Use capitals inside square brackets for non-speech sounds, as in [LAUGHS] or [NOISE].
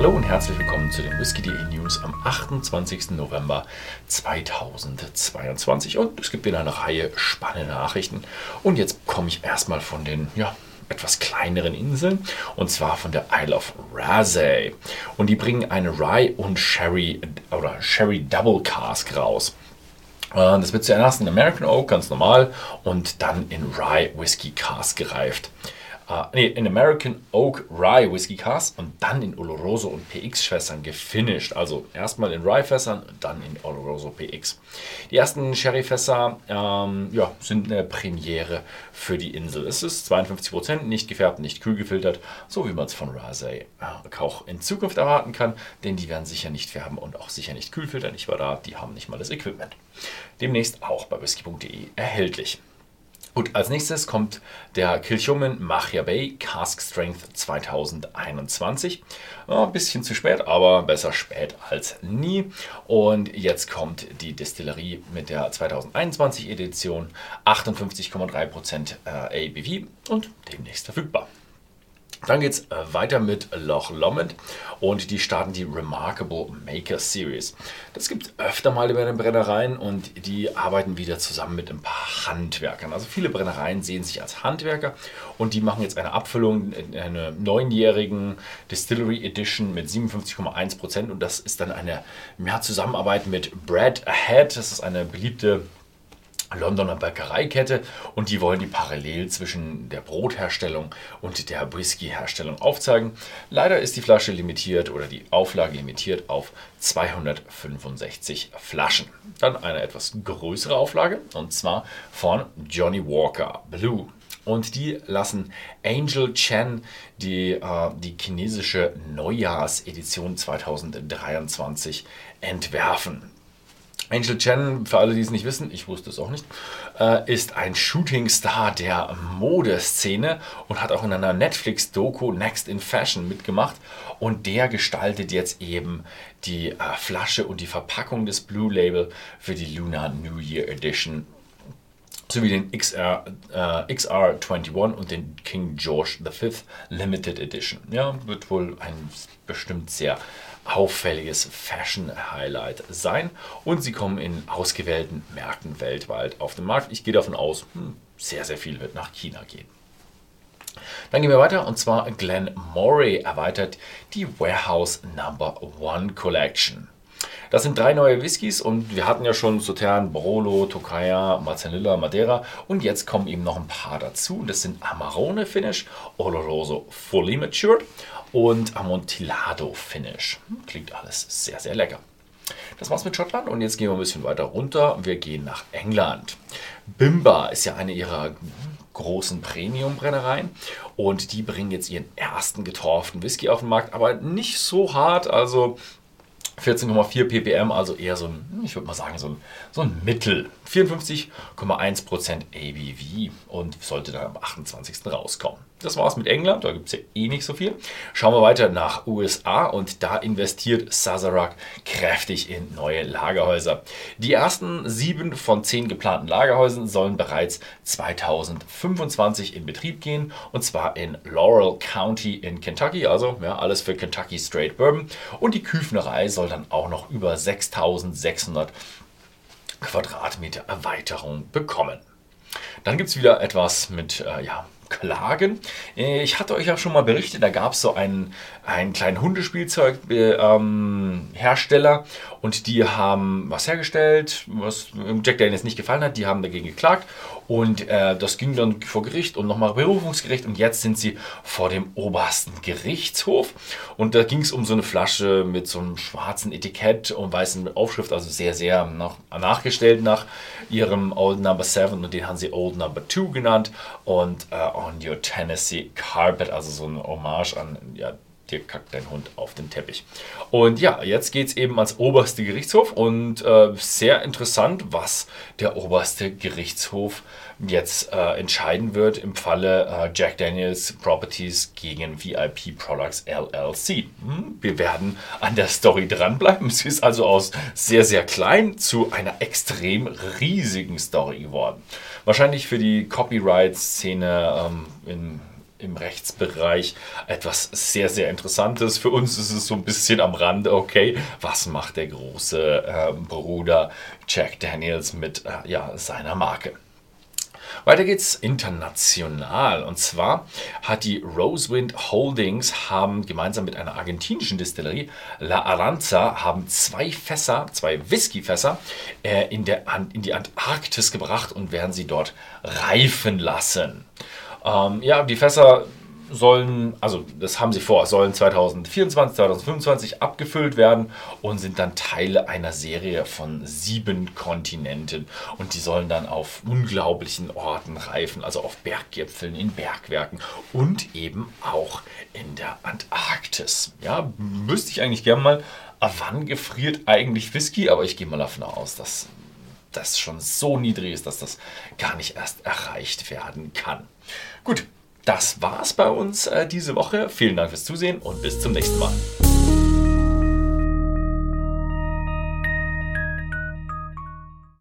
Hallo und herzlich willkommen zu den Whisky.de News am 28. November 2022 und es gibt wieder eine Reihe spannender Nachrichten und jetzt komme ich erstmal von den ja, etwas kleineren Inseln und zwar von der Isle of Raasay und die bringen eine Rye und Sherry oder Sherry Double Cask raus. Äh, das wird zuerst in American Oak, ganz normal, und dann in Rye Whisky Cask gereift äh, nee, in American Oak Rye Whisky Cask und dann in Oloroso und PX Fässern gefinisht. Also erstmal in Rye Fässern, dann in Oloroso PX. Die ersten Sherry Fässer ähm, ja, sind eine Premiere für die Insel. Es ist 52%, nicht gefärbt, nicht kühl gefiltert, so wie man es von Rasay äh, auch in Zukunft erwarten kann, denn die werden sicher nicht färben und auch sicher nicht kühl filtern. Ich war da, die haben nicht mal das Equipment. Demnächst auch bei whisky.de erhältlich. Gut, als nächstes kommt der Kilchoman Machia Bay Cask Strength 2021. Ein bisschen zu spät, aber besser spät als nie. Und jetzt kommt die Distillerie mit der 2021 Edition 58,3% äh, ABV und demnächst verfügbar. Dann geht es äh, weiter mit Loch Lomond und die starten die Remarkable Maker Series. Das gibt es öfter mal bei den Brennereien und die arbeiten wieder zusammen mit ein paar Handwerkern. Also viele Brennereien sehen sich als Handwerker und die machen jetzt eine Abfüllung in einer neunjährigen Distillery Edition mit 57,1% und das ist dann eine ja, Zusammenarbeit mit Brad Ahead. Das ist eine beliebte Londoner Bäckereikette und die wollen die Parallel zwischen der Brotherstellung und der Whiskyherstellung aufzeigen. Leider ist die Flasche limitiert oder die Auflage limitiert auf 265 Flaschen. Dann eine etwas größere Auflage und zwar von Johnny Walker Blue. Und die lassen Angel Chen die, äh, die chinesische Neujahrsedition 2023 entwerfen. Angel Chen, für alle, die es nicht wissen, ich wusste es auch nicht, äh, ist ein Shootingstar der Modeszene und hat auch in einer Netflix-Doku Next in Fashion mitgemacht. Und der gestaltet jetzt eben die äh, Flasche und die Verpackung des Blue Label für die Lunar New Year Edition sowie den XR, äh, XR21 und den King George V Limited Edition. Ja, wird wohl ein bestimmt sehr auffälliges Fashion-Highlight sein. Und sie kommen in ausgewählten Märkten weltweit auf den Markt. Ich gehe davon aus, hm, sehr, sehr viel wird nach China gehen. Dann gehen wir weiter und zwar Glenn Moray erweitert die Warehouse Number One Collection. Das sind drei neue Whiskys und wir hatten ja schon Sautern, Barolo, Tokaya, Marzanilla, Madeira und jetzt kommen eben noch ein paar dazu. Das sind Amarone Finish, Oloroso Fully Matured und Amontillado Finish. Klingt alles sehr, sehr lecker. Das war's mit Schottland und jetzt gehen wir ein bisschen weiter runter. Wir gehen nach England. Bimba ist ja eine ihrer großen Premium-Brennereien und die bringen jetzt ihren ersten getorften Whisky auf den Markt, aber nicht so hart. Also 14,4 ppm, also eher so ein, ich würde mal sagen, so ein, so ein Mittel. 54,1% ABV und sollte dann am 28. rauskommen. Das war's mit England, da gibt es ja eh nicht so viel. Schauen wir weiter nach USA und da investiert Sazerac kräftig in neue Lagerhäuser. Die ersten sieben von zehn geplanten Lagerhäusern sollen bereits 2025 in Betrieb gehen und zwar in Laurel County in Kentucky, also ja, alles für Kentucky Straight Bourbon. Und die Küfnerei soll dann auch noch über 6600 Quadratmeter Erweiterung bekommen. Dann gibt es wieder etwas mit äh, ja, klagen. Äh, ich hatte euch ja schon mal berichtet, da gab es so einen, einen kleinen Hundespielzeughersteller äh, und die haben was hergestellt, was Jack Daniels nicht gefallen hat. Die haben dagegen geklagt und äh, das ging dann vor Gericht und nochmal Berufungsgericht und jetzt sind sie vor dem obersten Gerichtshof. Und da ging es um so eine Flasche mit so einem schwarzen Etikett und weißen Aufschrift, also sehr, sehr nach, nachgestellt nach ihrem Old Number 7 und den haben sie Old Number 2 genannt. Und äh, On Your Tennessee Carpet, also so eine Hommage an ja, dir kackt dein Hund auf den Teppich. Und ja, jetzt geht es eben ans oberste Gerichtshof und äh, sehr interessant, was der oberste Gerichtshof jetzt äh, entscheiden wird im Falle äh, Jack Daniels Properties gegen VIP Products LLC. Hm, wir werden an der Story dranbleiben. [LAUGHS] Sie ist also aus sehr, sehr klein zu einer extrem riesigen Story geworden. Wahrscheinlich für die Copyright-Szene ähm, in im Rechtsbereich etwas sehr, sehr Interessantes. Für uns ist es so ein bisschen am Rande, okay, was macht der große äh, Bruder Jack Daniels mit äh, ja, seiner Marke? Weiter geht's international. Und zwar hat die Rosewind Holdings haben gemeinsam mit einer argentinischen Distillerie La Aranza haben zwei Fässer, zwei Whiskyfässer äh, in, der, in die Antarktis gebracht und werden sie dort reifen lassen. Ähm, ja, die Fässer sollen, also das haben sie vor, sollen 2024, 2025 abgefüllt werden und sind dann Teile einer Serie von sieben Kontinenten. Und die sollen dann auf unglaublichen Orten reifen, also auf Berggipfeln, in Bergwerken und eben auch in der Antarktis. Ja, wüsste ich eigentlich gerne mal, wann gefriert eigentlich Whisky, aber ich gehe mal davon aus, dass das schon so niedrig ist, dass das gar nicht erst erreicht werden kann. Gut, das war's bei uns äh, diese Woche. Vielen Dank fürs Zusehen und bis zum nächsten Mal.